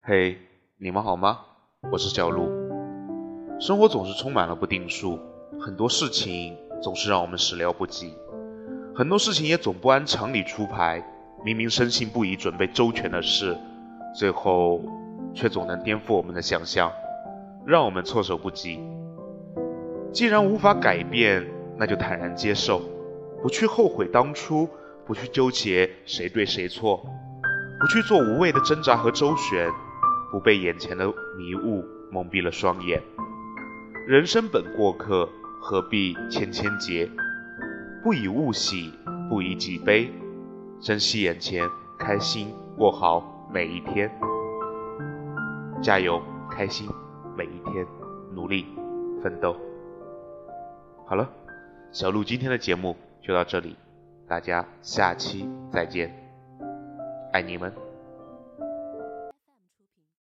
嘿，你们好吗？我是小鹿。生活总是充满了不定数，很多事情总是让我们始料不及，很多事情也总不按常理出牌。明明深信不疑、准备周全的事，最后却总能颠覆我们的想象，让我们措手不及。既然无法改变，那就坦然接受，不去后悔当初，不去纠结谁对谁错，不去做无谓的挣扎和周旋，不被眼前的迷雾蒙蔽了双眼。人生本过客，何必千千结？不以物喜，不以己悲。珍惜眼前，开心过好每一天。加油，开心每一天，努力奋斗。好了，小鹿今天的节目就到这里，大家下期再见，爱你们。